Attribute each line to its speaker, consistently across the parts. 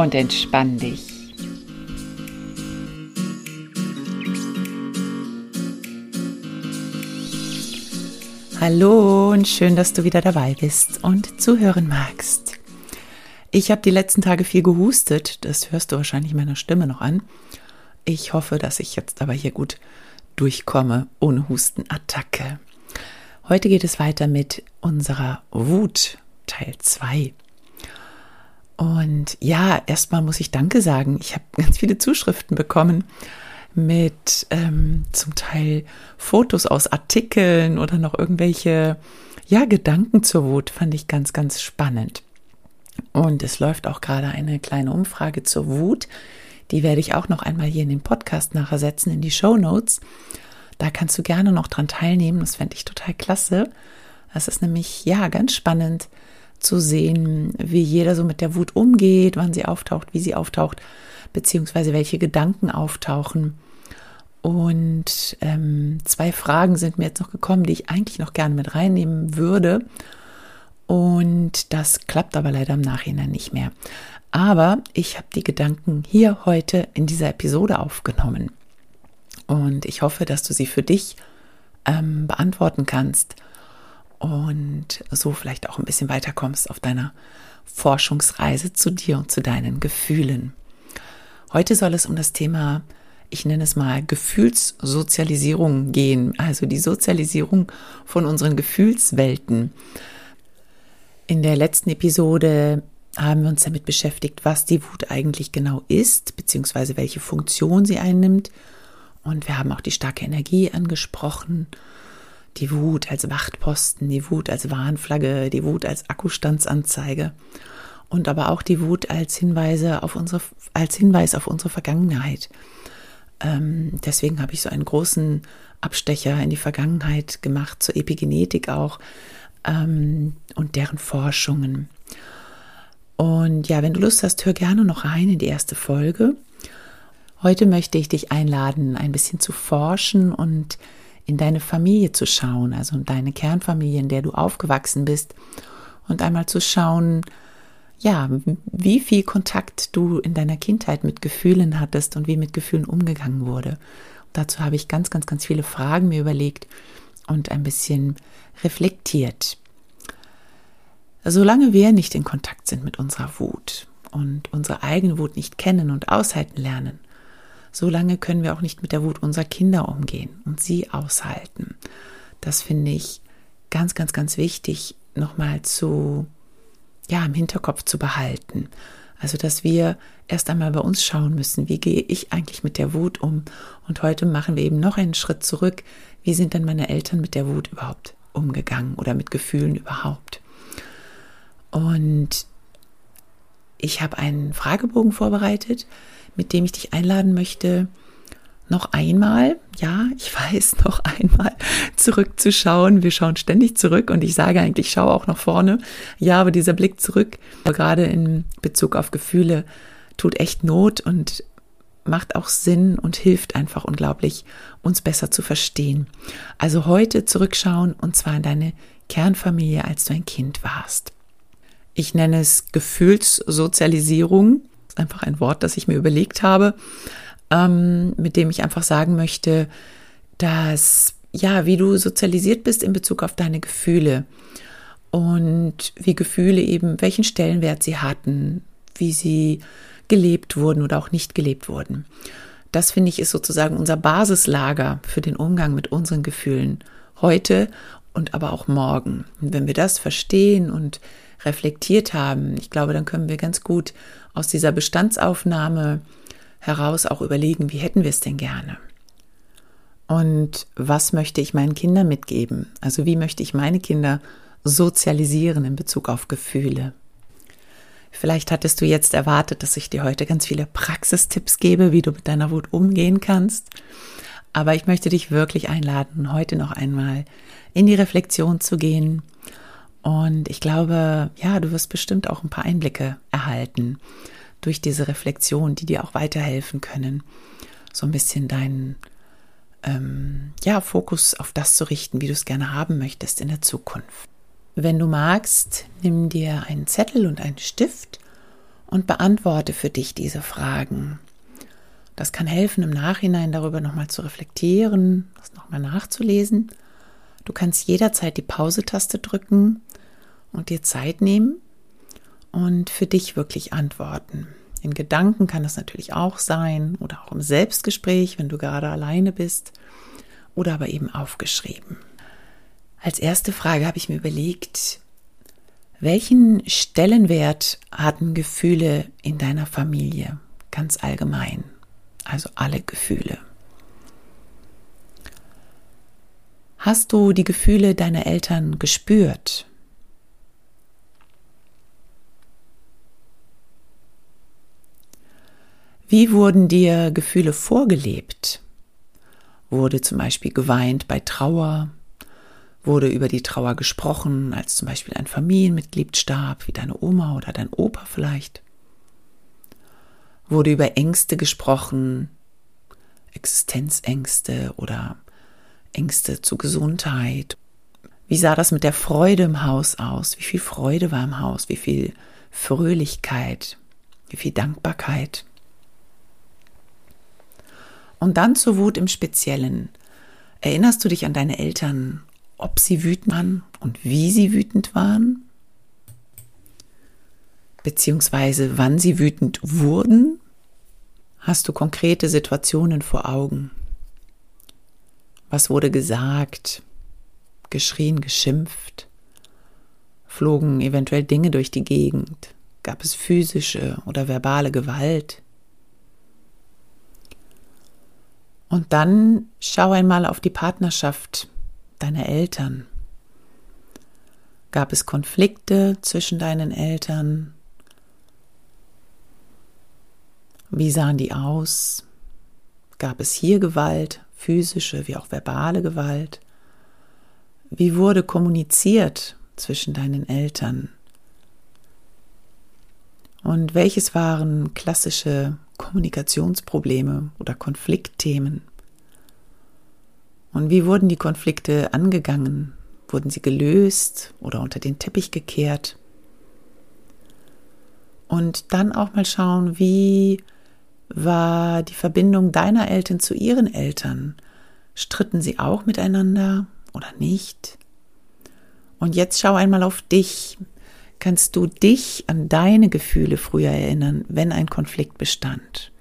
Speaker 1: Und entspann dich. Hallo und schön, dass du wieder dabei bist und zuhören magst. Ich habe die letzten Tage viel gehustet, das hörst du wahrscheinlich meiner Stimme noch an. Ich hoffe, dass ich jetzt aber hier gut durchkomme ohne Hustenattacke. Heute geht es weiter mit unserer Wut Teil 2. Und ja, erstmal muss ich Danke sagen. Ich habe ganz viele Zuschriften bekommen mit ähm, zum Teil Fotos aus Artikeln oder noch irgendwelche ja, Gedanken zur Wut. Fand ich ganz, ganz spannend. Und es läuft auch gerade eine kleine Umfrage zur Wut. Die werde ich auch noch einmal hier in den Podcast nachher setzen, in die Show Notes. Da kannst du gerne noch dran teilnehmen. Das fände ich total klasse. Es ist nämlich, ja, ganz spannend zu sehen, wie jeder so mit der Wut umgeht, wann sie auftaucht, wie sie auftaucht, beziehungsweise welche Gedanken auftauchen. Und ähm, zwei Fragen sind mir jetzt noch gekommen, die ich eigentlich noch gerne mit reinnehmen würde. Und das klappt aber leider im Nachhinein nicht mehr. Aber ich habe die Gedanken hier heute in dieser Episode aufgenommen. Und ich hoffe, dass du sie für dich ähm, beantworten kannst und so vielleicht auch ein bisschen weiterkommst auf deiner Forschungsreise zu dir und zu deinen Gefühlen. Heute soll es um das Thema, ich nenne es mal Gefühlssozialisierung gehen, also die Sozialisierung von unseren Gefühlswelten. In der letzten Episode haben wir uns damit beschäftigt, was die Wut eigentlich genau ist, beziehungsweise welche Funktion sie einnimmt. Und wir haben auch die starke Energie angesprochen, die Wut als Wachtposten, die Wut als Warnflagge, die Wut als Akkustandsanzeige und aber auch die Wut als Hinweise auf unsere, als Hinweis auf unsere Vergangenheit. Ähm, deswegen habe ich so einen großen Abstecher in die Vergangenheit gemacht, zur Epigenetik auch, ähm, und deren Forschungen. Und ja, wenn du Lust hast, hör gerne noch rein in die erste Folge. Heute möchte ich dich einladen, ein bisschen zu forschen und in deine Familie zu schauen, also in deine Kernfamilie, in der du aufgewachsen bist, und einmal zu schauen, ja, wie viel Kontakt du in deiner Kindheit mit Gefühlen hattest und wie mit Gefühlen umgegangen wurde. Und dazu habe ich ganz, ganz, ganz viele Fragen mir überlegt und ein bisschen reflektiert. Solange wir nicht in Kontakt sind mit unserer Wut und unsere eigene Wut nicht kennen und aushalten lernen, solange können wir auch nicht mit der Wut unserer Kinder umgehen und sie aushalten. Das finde ich ganz, ganz, ganz wichtig, nochmal zu, ja, im Hinterkopf zu behalten. Also, dass wir erst einmal bei uns schauen müssen, wie gehe ich eigentlich mit der Wut um? Und heute machen wir eben noch einen Schritt zurück. Wie sind denn meine Eltern mit der Wut überhaupt umgegangen oder mit Gefühlen überhaupt? Und ich habe einen Fragebogen vorbereitet, mit dem ich dich einladen möchte, noch einmal, ja, ich weiß, noch einmal zurückzuschauen. Wir schauen ständig zurück und ich sage eigentlich, schau auch nach vorne. Ja, aber dieser Blick zurück, gerade in Bezug auf Gefühle, tut echt Not und macht auch Sinn und hilft einfach unglaublich, uns besser zu verstehen. Also heute zurückschauen und zwar in deine Kernfamilie, als du ein Kind warst. Ich nenne es Gefühlssozialisierung. Ist einfach ein Wort, das ich mir überlegt habe, ähm, mit dem ich einfach sagen möchte, dass, ja, wie du sozialisiert bist in Bezug auf deine Gefühle und wie Gefühle eben, welchen Stellenwert sie hatten, wie sie gelebt wurden oder auch nicht gelebt wurden. Das finde ich ist sozusagen unser Basislager für den Umgang mit unseren Gefühlen heute und aber auch morgen. Und wenn wir das verstehen und reflektiert haben, ich glaube, dann können wir ganz gut aus dieser Bestandsaufnahme heraus auch überlegen, wie hätten wir es denn gerne? Und was möchte ich meinen Kindern mitgeben? Also wie möchte ich meine Kinder sozialisieren in Bezug auf Gefühle? Vielleicht hattest du jetzt erwartet, dass ich dir heute ganz viele Praxistipps gebe, wie du mit deiner Wut umgehen kannst. Aber ich möchte dich wirklich einladen, heute noch einmal in die Reflexion zu gehen. Und ich glaube, ja, du wirst bestimmt auch ein paar Einblicke erhalten durch diese Reflexion, die dir auch weiterhelfen können, so ein bisschen deinen ähm, ja, Fokus auf das zu richten, wie du es gerne haben möchtest in der Zukunft. Wenn du magst, nimm dir einen Zettel und einen Stift und beantworte für dich diese Fragen. Das kann helfen, im Nachhinein darüber nochmal zu reflektieren, das nochmal nachzulesen. Du kannst jederzeit die Pause-Taste drücken und dir Zeit nehmen und für dich wirklich antworten. In Gedanken kann das natürlich auch sein oder auch im Selbstgespräch, wenn du gerade alleine bist oder aber eben aufgeschrieben. Als erste Frage habe ich mir überlegt, welchen Stellenwert hatten Gefühle in deiner Familie ganz allgemein? Also alle Gefühle. Hast du die Gefühle deiner Eltern gespürt? Wie wurden dir Gefühle vorgelebt? Wurde zum Beispiel geweint bei Trauer? Wurde über die Trauer gesprochen, als zum Beispiel ein Familienmitglied starb, wie deine Oma oder dein Opa vielleicht? Wurde über Ängste gesprochen, Existenzängste oder Ängste zur Gesundheit? Wie sah das mit der Freude im Haus aus? Wie viel Freude war im Haus? Wie viel Fröhlichkeit? Wie viel Dankbarkeit? Und dann zur Wut im Speziellen. Erinnerst du dich an deine Eltern, ob sie wütend waren und wie sie wütend waren? Beziehungsweise wann sie wütend wurden? Hast du konkrete Situationen vor Augen? Was wurde gesagt, geschrien, geschimpft? Flogen eventuell Dinge durch die Gegend? Gab es physische oder verbale Gewalt? Und dann schau einmal auf die Partnerschaft deiner Eltern. Gab es Konflikte zwischen deinen Eltern? Wie sahen die aus? Gab es hier Gewalt, physische wie auch verbale Gewalt? Wie wurde kommuniziert zwischen deinen Eltern? Und welches waren klassische Kommunikationsprobleme oder Konfliktthemen? Und wie wurden die Konflikte angegangen? Wurden sie gelöst oder unter den Teppich gekehrt? Und dann auch mal schauen, wie war die Verbindung deiner Eltern zu ihren Eltern? Stritten sie auch miteinander oder nicht? Und jetzt schau einmal auf dich. Kannst du dich an deine Gefühle früher erinnern, wenn ein Konflikt bestand?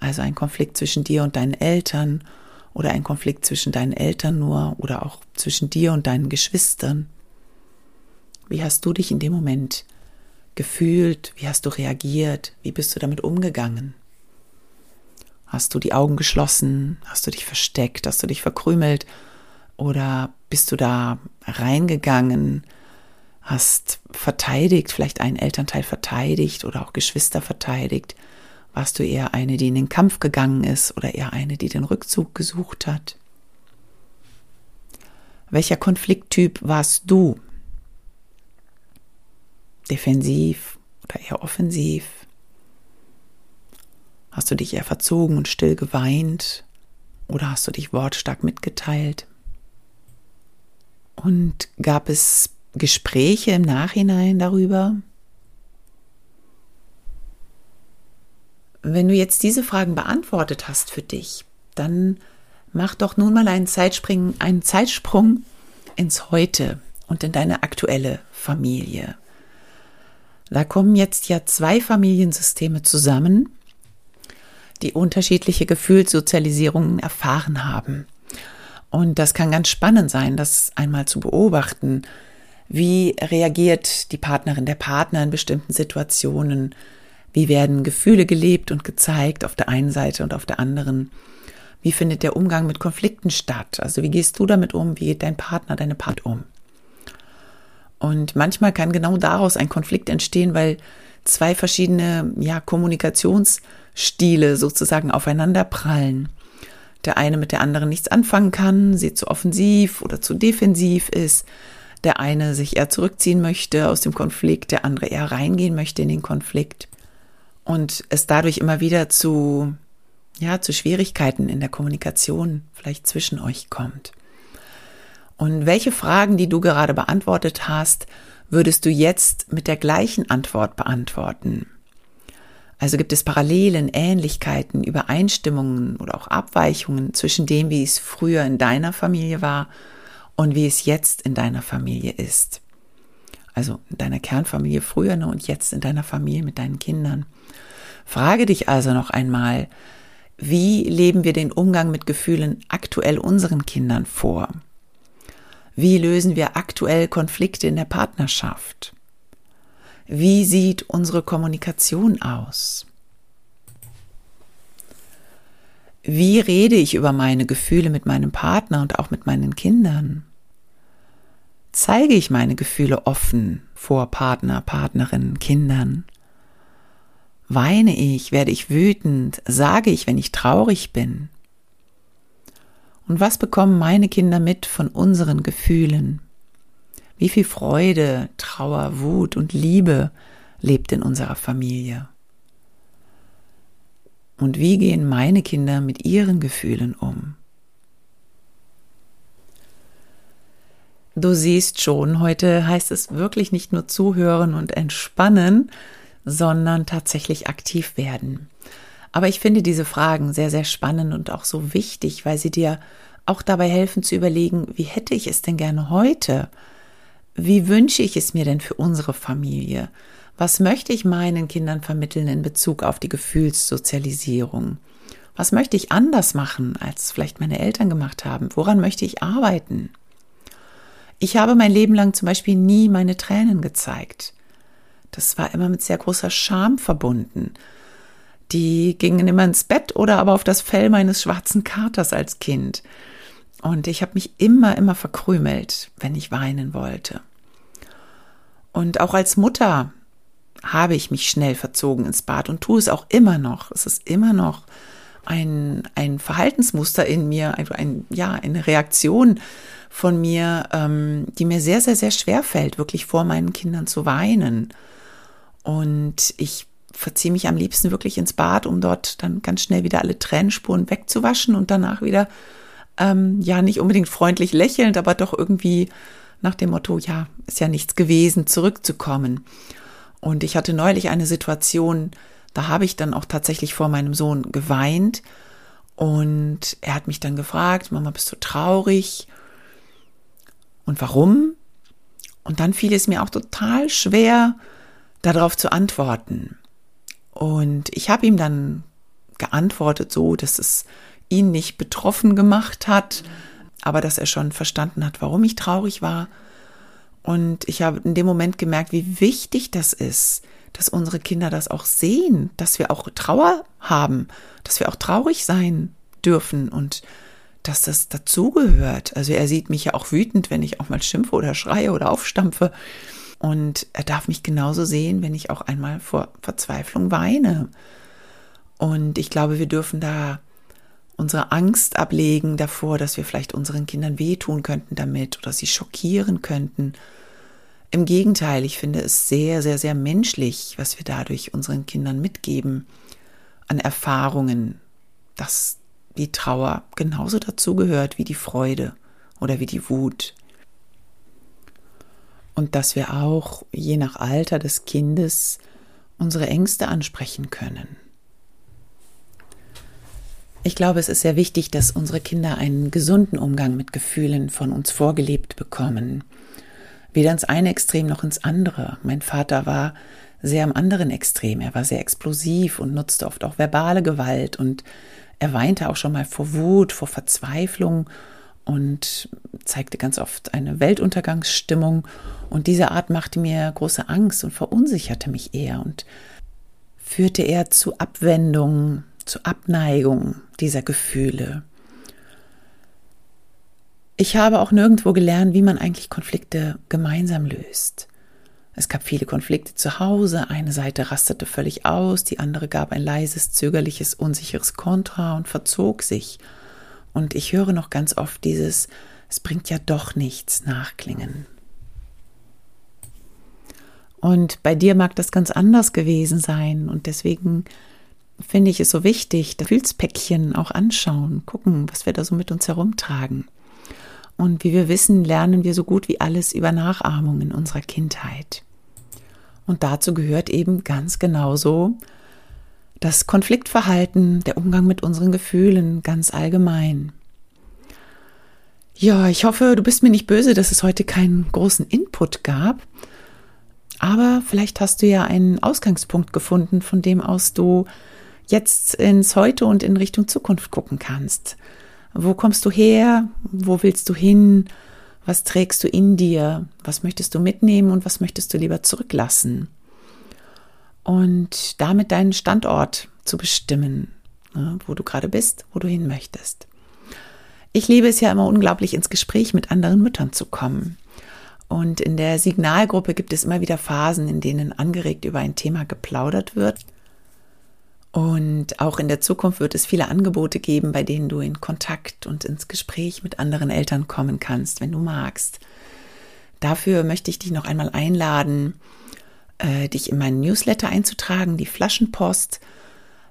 Speaker 1: Also ein Konflikt zwischen dir und deinen Eltern oder ein Konflikt zwischen deinen Eltern nur oder auch zwischen dir und deinen Geschwistern. Wie hast du dich in dem Moment gefühlt? Wie hast du reagiert? Wie bist du damit umgegangen? Hast du die Augen geschlossen? Hast du dich versteckt? Hast du dich verkrümelt? Oder bist du da reingegangen? Hast verteidigt, vielleicht einen Elternteil verteidigt oder auch Geschwister verteidigt? Warst du eher eine, die in den Kampf gegangen ist oder eher eine, die den Rückzug gesucht hat? Welcher Konflikttyp warst du? Defensiv oder eher offensiv? Hast du dich eher verzogen und still geweint oder hast du dich wortstark mitgeteilt? Und gab es Gespräche im Nachhinein darüber? Wenn du jetzt diese Fragen beantwortet hast für dich, dann mach doch nun mal einen Zeitsprung, einen Zeitsprung ins Heute und in deine aktuelle Familie. Da kommen jetzt ja zwei Familiensysteme zusammen, die unterschiedliche Gefühlssozialisierungen erfahren haben. Und das kann ganz spannend sein, das einmal zu beobachten. Wie reagiert die Partnerin, der Partner in bestimmten Situationen? Wie werden Gefühle gelebt und gezeigt auf der einen Seite und auf der anderen? Wie findet der Umgang mit Konflikten statt? Also wie gehst du damit um? Wie geht dein Partner, deine Part um? Und manchmal kann genau daraus ein Konflikt entstehen, weil zwei verschiedene ja, Kommunikationsstile sozusagen aufeinanderprallen. Der eine mit der anderen nichts anfangen kann, sie zu offensiv oder zu defensiv ist. Der eine sich eher zurückziehen möchte aus dem Konflikt, der andere eher reingehen möchte in den Konflikt. Und es dadurch immer wieder zu, ja, zu Schwierigkeiten in der Kommunikation vielleicht zwischen euch kommt. Und welche Fragen, die du gerade beantwortet hast, würdest du jetzt mit der gleichen Antwort beantworten? Also gibt es Parallelen, Ähnlichkeiten, Übereinstimmungen oder auch Abweichungen zwischen dem, wie es früher in deiner Familie war und wie es jetzt in deiner Familie ist. Also in deiner Kernfamilie früher ne, und jetzt in deiner Familie mit deinen Kindern. Frage dich also noch einmal, wie leben wir den Umgang mit Gefühlen aktuell unseren Kindern vor? Wie lösen wir aktuell Konflikte in der Partnerschaft? Wie sieht unsere Kommunikation aus? Wie rede ich über meine Gefühle mit meinem Partner und auch mit meinen Kindern? Zeige ich meine Gefühle offen vor Partner, Partnerinnen, Kindern? Weine ich, werde ich wütend, sage ich, wenn ich traurig bin? Und was bekommen meine Kinder mit von unseren Gefühlen? Wie viel Freude, Trauer, Wut und Liebe lebt in unserer Familie? Und wie gehen meine Kinder mit ihren Gefühlen um? Du siehst schon, heute heißt es wirklich nicht nur zuhören und entspannen, sondern tatsächlich aktiv werden. Aber ich finde diese Fragen sehr, sehr spannend und auch so wichtig, weil sie dir auch dabei helfen zu überlegen, wie hätte ich es denn gerne heute? Wie wünsche ich es mir denn für unsere Familie? Was möchte ich meinen Kindern vermitteln in Bezug auf die Gefühlssozialisierung? Was möchte ich anders machen, als vielleicht meine Eltern gemacht haben? Woran möchte ich arbeiten? Ich habe mein Leben lang zum Beispiel nie meine Tränen gezeigt. Das war immer mit sehr großer Scham verbunden. Die gingen immer ins Bett oder aber auf das Fell meines schwarzen Katers als Kind. Und ich habe mich immer, immer verkrümelt, wenn ich weinen wollte. Und auch als Mutter habe ich mich schnell verzogen ins Bad und tue es auch immer noch. Es ist immer noch ein, ein Verhaltensmuster in mir, ein, ein, ja, eine Reaktion von mir, ähm, die mir sehr, sehr, sehr schwer fällt, wirklich vor meinen Kindern zu weinen. Und ich verziehe mich am liebsten wirklich ins Bad, um dort dann ganz schnell wieder alle Tränenspuren wegzuwaschen und danach wieder, ähm, ja, nicht unbedingt freundlich lächelnd, aber doch irgendwie nach dem Motto, ja, ist ja nichts gewesen, zurückzukommen. Und ich hatte neulich eine Situation, da habe ich dann auch tatsächlich vor meinem Sohn geweint und er hat mich dann gefragt, Mama, bist du traurig? Und warum? Und dann fiel es mir auch total schwer, darauf zu antworten. Und ich habe ihm dann geantwortet so, dass es ihn nicht betroffen gemacht hat, aber dass er schon verstanden hat, warum ich traurig war. Und ich habe in dem Moment gemerkt, wie wichtig das ist, dass unsere Kinder das auch sehen, dass wir auch Trauer haben, dass wir auch traurig sein dürfen und dass das dazugehört. Also er sieht mich ja auch wütend, wenn ich auch mal schimpfe oder schreie oder aufstampfe. Und er darf mich genauso sehen, wenn ich auch einmal vor Verzweiflung weine. Und ich glaube, wir dürfen da unsere Angst ablegen davor, dass wir vielleicht unseren Kindern wehtun könnten damit oder sie schockieren könnten. Im Gegenteil, ich finde es sehr, sehr, sehr menschlich, was wir dadurch unseren Kindern mitgeben an Erfahrungen, dass die Trauer genauso dazugehört wie die Freude oder wie die Wut. Und dass wir auch je nach Alter des Kindes unsere Ängste ansprechen können. Ich glaube, es ist sehr wichtig, dass unsere Kinder einen gesunden Umgang mit Gefühlen von uns vorgelebt bekommen. Weder ins eine Extrem noch ins andere. Mein Vater war sehr am anderen Extrem. Er war sehr explosiv und nutzte oft auch verbale Gewalt und er weinte auch schon mal vor Wut, vor Verzweiflung und zeigte ganz oft eine Weltuntergangsstimmung. Und diese Art machte mir große Angst und verunsicherte mich eher und führte eher zu Abwendung, zur Abneigung dieser Gefühle. Ich habe auch nirgendwo gelernt, wie man eigentlich Konflikte gemeinsam löst. Es gab viele Konflikte zu Hause, eine Seite rastete völlig aus, die andere gab ein leises, zögerliches, unsicheres Kontra und verzog sich. Und ich höre noch ganz oft dieses Es bringt ja doch nichts nachklingen. Und bei dir mag das ganz anders gewesen sein und deswegen finde ich es so wichtig, das Gefühlspäckchen auch anschauen, gucken, was wir da so mit uns herumtragen. Und wie wir wissen, lernen wir so gut wie alles über Nachahmung in unserer Kindheit. Und dazu gehört eben ganz genauso das Konfliktverhalten, der Umgang mit unseren Gefühlen ganz allgemein. Ja, ich hoffe, du bist mir nicht böse, dass es heute keinen großen Input gab. Aber vielleicht hast du ja einen Ausgangspunkt gefunden, von dem aus du jetzt ins Heute und in Richtung Zukunft gucken kannst. Wo kommst du her? Wo willst du hin? Was trägst du in dir? Was möchtest du mitnehmen und was möchtest du lieber zurücklassen? Und damit deinen Standort zu bestimmen, ne, wo du gerade bist, wo du hin möchtest. Ich liebe es ja immer unglaublich, ins Gespräch mit anderen Müttern zu kommen. Und in der Signalgruppe gibt es immer wieder Phasen, in denen angeregt über ein Thema geplaudert wird. Und auch in der Zukunft wird es viele Angebote geben, bei denen du in Kontakt und ins Gespräch mit anderen Eltern kommen kannst, wenn du magst. Dafür möchte ich dich noch einmal einladen, äh, dich in meinen Newsletter einzutragen, die Flaschenpost.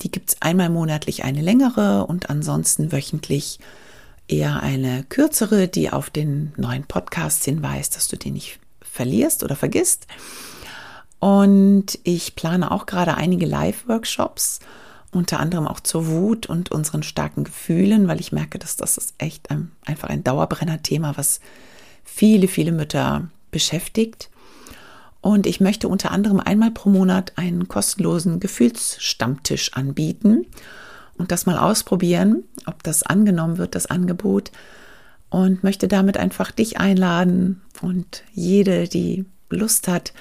Speaker 1: Die gibt es einmal monatlich eine längere und ansonsten wöchentlich eher eine kürzere, die auf den neuen Podcast hinweist, dass du den nicht verlierst oder vergisst. Und ich plane auch gerade einige Live-Workshops, unter anderem auch zur Wut und unseren starken Gefühlen, weil ich merke, dass das ist echt ein, einfach ein Dauerbrenner-Thema, was viele, viele Mütter beschäftigt. Und ich möchte unter anderem einmal pro Monat einen kostenlosen Gefühlsstammtisch anbieten und das mal ausprobieren, ob das angenommen wird, das Angebot. Und möchte damit einfach dich einladen und jede, die Lust hat,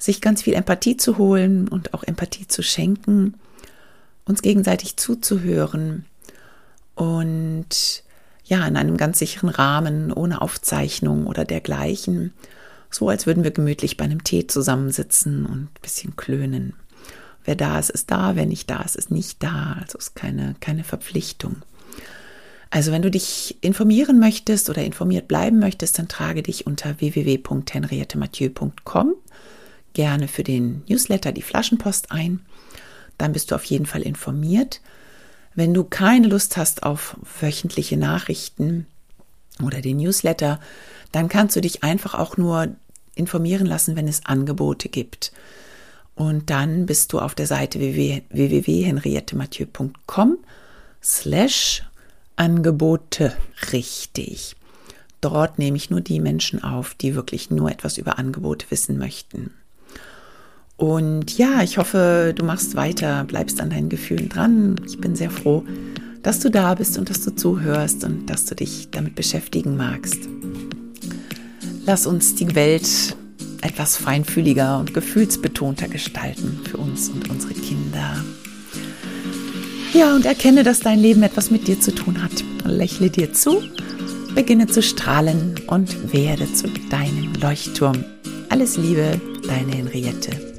Speaker 1: sich ganz viel Empathie zu holen und auch Empathie zu schenken, uns gegenseitig zuzuhören und ja, in einem ganz sicheren Rahmen, ohne Aufzeichnung oder dergleichen, so als würden wir gemütlich bei einem Tee zusammensitzen und ein bisschen klönen. Wer da ist, ist da, wer nicht da ist, ist nicht da. Also ist keine, keine Verpflichtung. Also wenn du dich informieren möchtest oder informiert bleiben möchtest, dann trage dich unter www.henriettemathieu.com gerne für den Newsletter die Flaschenpost ein. Dann bist du auf jeden Fall informiert. Wenn du keine Lust hast auf wöchentliche Nachrichten oder den Newsletter, dann kannst du dich einfach auch nur informieren lassen, wenn es Angebote gibt. Und dann bist du auf der Seite www.henriettemathieu.com slash Angebote richtig. Dort nehme ich nur die Menschen auf, die wirklich nur etwas über Angebote wissen möchten. Und ja, ich hoffe, du machst weiter, bleibst an deinen Gefühlen dran. Ich bin sehr froh, dass du da bist und dass du zuhörst und dass du dich damit beschäftigen magst. Lass uns die Welt etwas feinfühliger und gefühlsbetonter gestalten für uns und unsere Kinder. Ja, und erkenne, dass dein Leben etwas mit dir zu tun hat. Lächle dir zu, beginne zu strahlen und werde zu deinem Leuchtturm. Alles Liebe, deine Henriette.